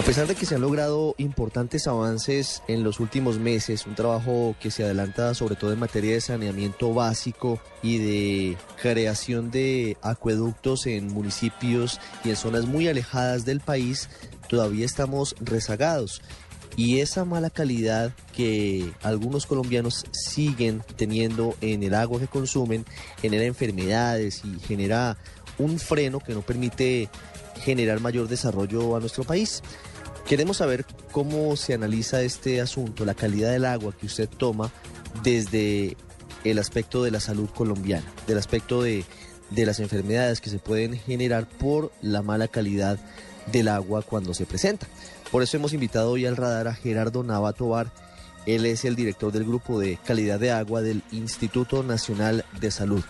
A pesar de que se han logrado importantes avances en los últimos meses, un trabajo que se adelanta sobre todo en materia de saneamiento básico y de creación de acueductos en municipios y en zonas muy alejadas del país, todavía estamos rezagados. Y esa mala calidad que algunos colombianos siguen teniendo en el agua que consumen genera enfermedades y genera un freno que no permite generar mayor desarrollo a nuestro país. Queremos saber cómo se analiza este asunto, la calidad del agua que usted toma desde el aspecto de la salud colombiana, del aspecto de, de las enfermedades que se pueden generar por la mala calidad del agua cuando se presenta. Por eso hemos invitado hoy al radar a Gerardo Nava Tobar. Él es el director del grupo de calidad de agua del Instituto Nacional de Salud.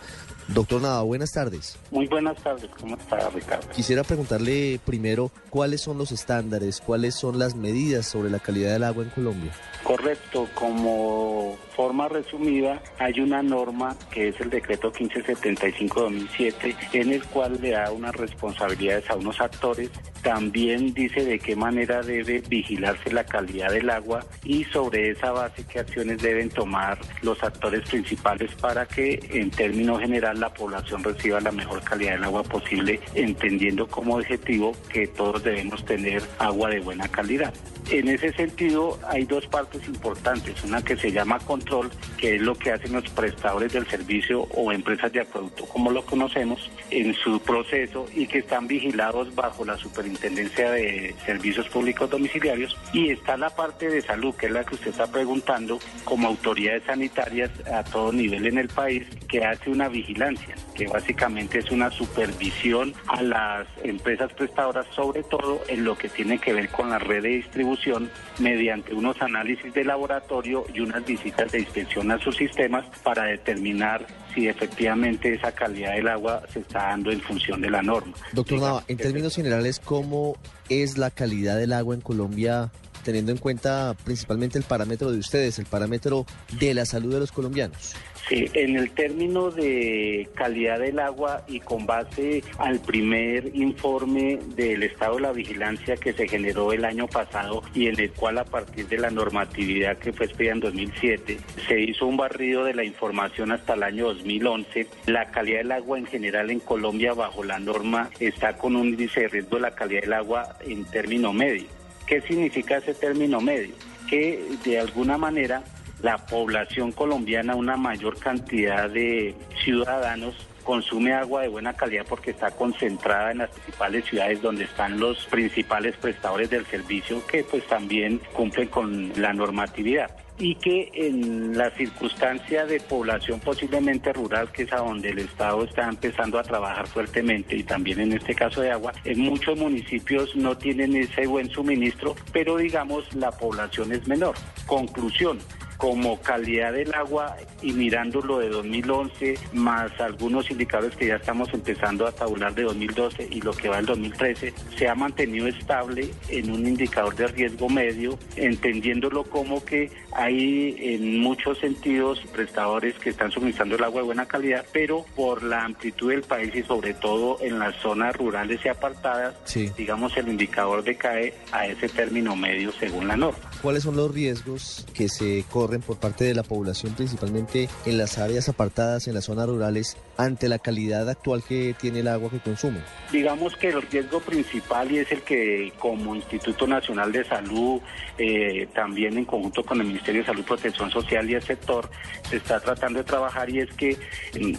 Doctor Nava, buenas tardes. Muy buenas tardes, ¿cómo está Ricardo? Quisiera preguntarle primero cuáles son los estándares, cuáles son las medidas sobre la calidad del agua en Colombia. Correcto, como forma resumida, hay una norma que es el decreto 1575-2007, en el cual le da unas responsabilidades a unos actores. También dice de qué manera debe vigilarse la calidad del agua y sobre esa base qué acciones deben tomar los actores principales para que en términos general la población reciba la mejor calidad del agua posible, entendiendo como objetivo que todos debemos tener agua de buena calidad. En ese sentido, hay dos partes importantes. Una que se llama control, que es lo que hacen los prestadores del servicio o empresas de acueducto, como lo conocemos, en su proceso y que están vigilados bajo la Superintendencia de Servicios Públicos Domiciliarios. Y está la parte de salud, que es la que usted está preguntando, como autoridades sanitarias a todo nivel en el país, que hace una vigilancia, que básicamente es una supervisión a las empresas prestadoras, sobre todo en lo que tiene que ver con la red de distribución mediante unos análisis de laboratorio y unas visitas de inspección a sus sistemas para determinar si efectivamente esa calidad del agua se está dando en función de la norma. Doctor Nava, en términos generales, ¿cómo es la calidad del agua en Colombia? Teniendo en cuenta principalmente el parámetro de ustedes, el parámetro de la salud de los colombianos. Sí, en el término de calidad del agua y con base al primer informe del estado de la vigilancia que se generó el año pasado y en el cual a partir de la normatividad que fue expedida en 2007 se hizo un barrido de la información hasta el año 2011, la calidad del agua en general en Colombia bajo la norma está con un índice de riesgo de la calidad del agua en término medio. ¿Qué significa ese término medio? Que de alguna manera la población colombiana, una mayor cantidad de ciudadanos consume agua de buena calidad porque está concentrada en las principales ciudades donde están los principales prestadores del servicio que pues también cumplen con la normatividad y que en la circunstancia de población posiblemente rural, que es a donde el Estado está empezando a trabajar fuertemente y también en este caso de agua, en muchos municipios no tienen ese buen suministro, pero digamos la población es menor. Conclusión, como calidad del agua y mirando lo de 2011 más algunos indicadores que ya estamos empezando a tabular de 2012 y lo que va del 2013, se ha mantenido estable en un indicador de riesgo medio, entendiéndolo como que hay en muchos sentidos prestadores que están suministrando el agua de buena calidad, pero por la amplitud del país y sobre todo en las zonas rurales y apartadas, digamos el indicador decae a ese término medio según la norma. ¿Cuáles son los riesgos que se corren por parte de la población, principalmente en las áreas apartadas, en las zonas rurales, ante la calidad actual que tiene el agua que consumen? Digamos que el riesgo principal y es el que como Instituto Nacional de Salud, eh, también en conjunto con el Ministerio de Salud, Protección Social y el sector, se está tratando de trabajar y es que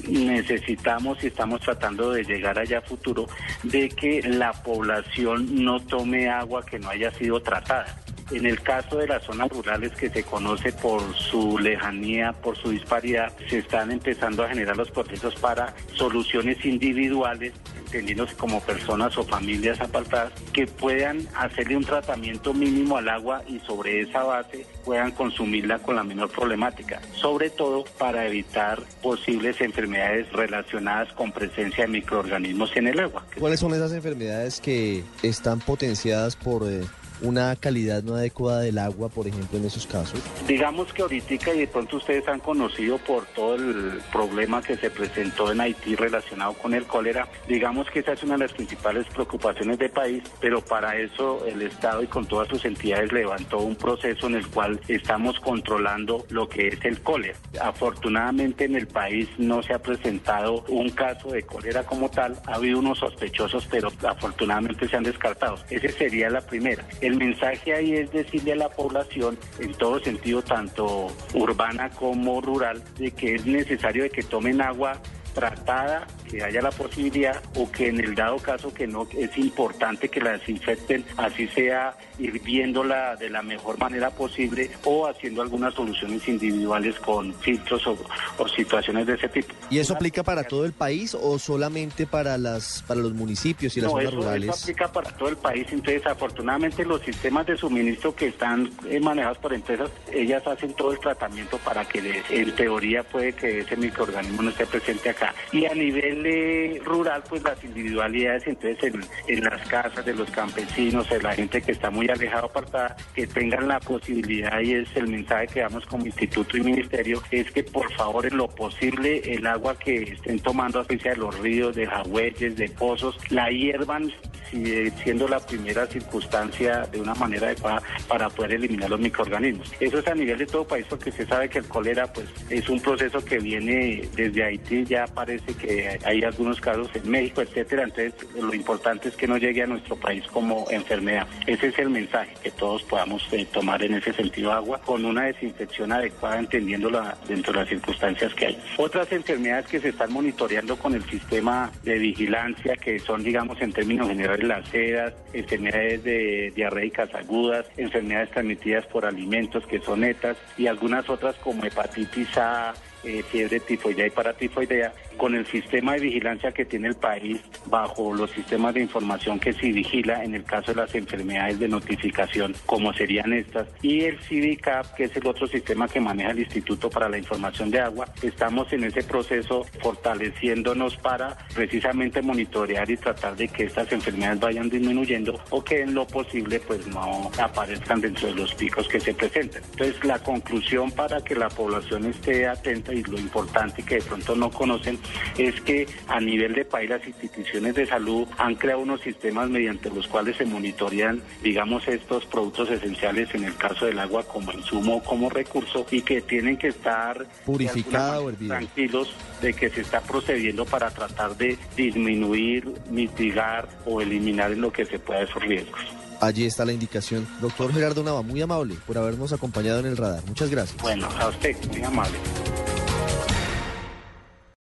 necesitamos y estamos tratando de llegar allá a futuro de que la población no tome agua que no haya sido tratada. En el caso de las zonas rurales que se conoce por su lejanía, por su disparidad, se están empezando a generar los procesos para soluciones individuales entendiéndose como personas o familias apartadas, que puedan hacerle un tratamiento mínimo al agua y sobre esa base puedan consumirla con la menor problemática, sobre todo para evitar posibles enfermedades relacionadas con presencia de microorganismos en el agua. ¿Cuáles son esas enfermedades que están potenciadas por eh, una calidad no adecuada del agua, por ejemplo, en esos casos? Digamos que ahorita y de pronto ustedes han conocido por todo el problema que se presentó en Haití relacionado con el cólera, digamos que esa es una de las principales preocupaciones del país, pero para eso el Estado y con todas sus entidades levantó un proceso en el cual estamos controlando lo que es el cólera. Afortunadamente en el país no se ha presentado un caso de cólera como tal, ha habido unos sospechosos, pero afortunadamente se han descartado. Esa sería la primera. Mensaje ahí es decirle a la población, en todo sentido, tanto urbana como rural, de que es necesario de que tomen agua tratada, que haya la posibilidad o que en el dado caso que no es importante que la desinfecten, así sea hirviéndola de la mejor manera posible o haciendo algunas soluciones individuales con filtros o, situaciones de ese tipo. ¿Y eso aplica para todo el país o solamente para las para los municipios y las zonas rurales? Eso aplica para todo el país. Entonces, afortunadamente los sistemas de suministro que están eh, manejados por empresas, ellas hacen todo el tratamiento para que en teoría puede que ese microorganismo no esté presente acá y a nivel eh, rural, pues las individualidades, entonces en, las casas de los campesinos, de la gente que está muy alejada, apartada, que tengan la posibilidad, y es el mensaje que damos como instituto y ministerio, es que por favor en lo posible el agua que estén tomando, sea de los ríos, de jagüeyes, de pozos, la hiervan siendo la primera circunstancia de una manera adecuada para poder eliminar los microorganismos. Eso es a nivel de todo país porque se sabe que el cólera pues es un proceso que viene desde Haití, ya parece que hay algunos casos en México, etcétera, entonces lo importante es que no llegue a nuestro país como enfermedad. Ese es el mensaje, que todos podamos eh, tomar en ese sentido agua con una desinfección adecuada, entendiéndola dentro de las circunstancias que hay. Otras enfermedades que se están monitoreando con el sistema de vigilancia, que son, digamos, en términos generales, las enfermedades de diarreicas agudas, enfermedades transmitidas por alimentos que son netas y algunas otras como hepatitis A, eh, fiebre tifoidea y paratifoidea, con el sistema de vigilancia que tiene el país bajo los sistemas de información que se vigila en el caso de las enfermedades de notificación, como serían estas, y el CIVICAP, que es el otro sistema que maneja el Instituto para la Información de Agua. Estamos en ese proceso fortaleciéndonos para precisamente monitorear y tratar de que estas enfermedades vayan disminuyendo o que en lo posible pues no aparezcan dentro de los picos que se presenten. Entonces la conclusión para que la población esté atenta y lo importante que de pronto no conocen es que a nivel de país las instituciones de salud han creado unos sistemas mediante los cuales se monitorean, digamos, estos productos esenciales en el caso del agua como insumo, como recurso y que tienen que estar purificado, tranquilos de que se está procediendo para tratar de disminuir, mitigar o eliminar en lo que se pueda esos riesgos. Allí está la indicación. Doctor Gerardo Nava, muy amable por habernos acompañado en el radar. Muchas gracias. Bueno, a usted, muy amable.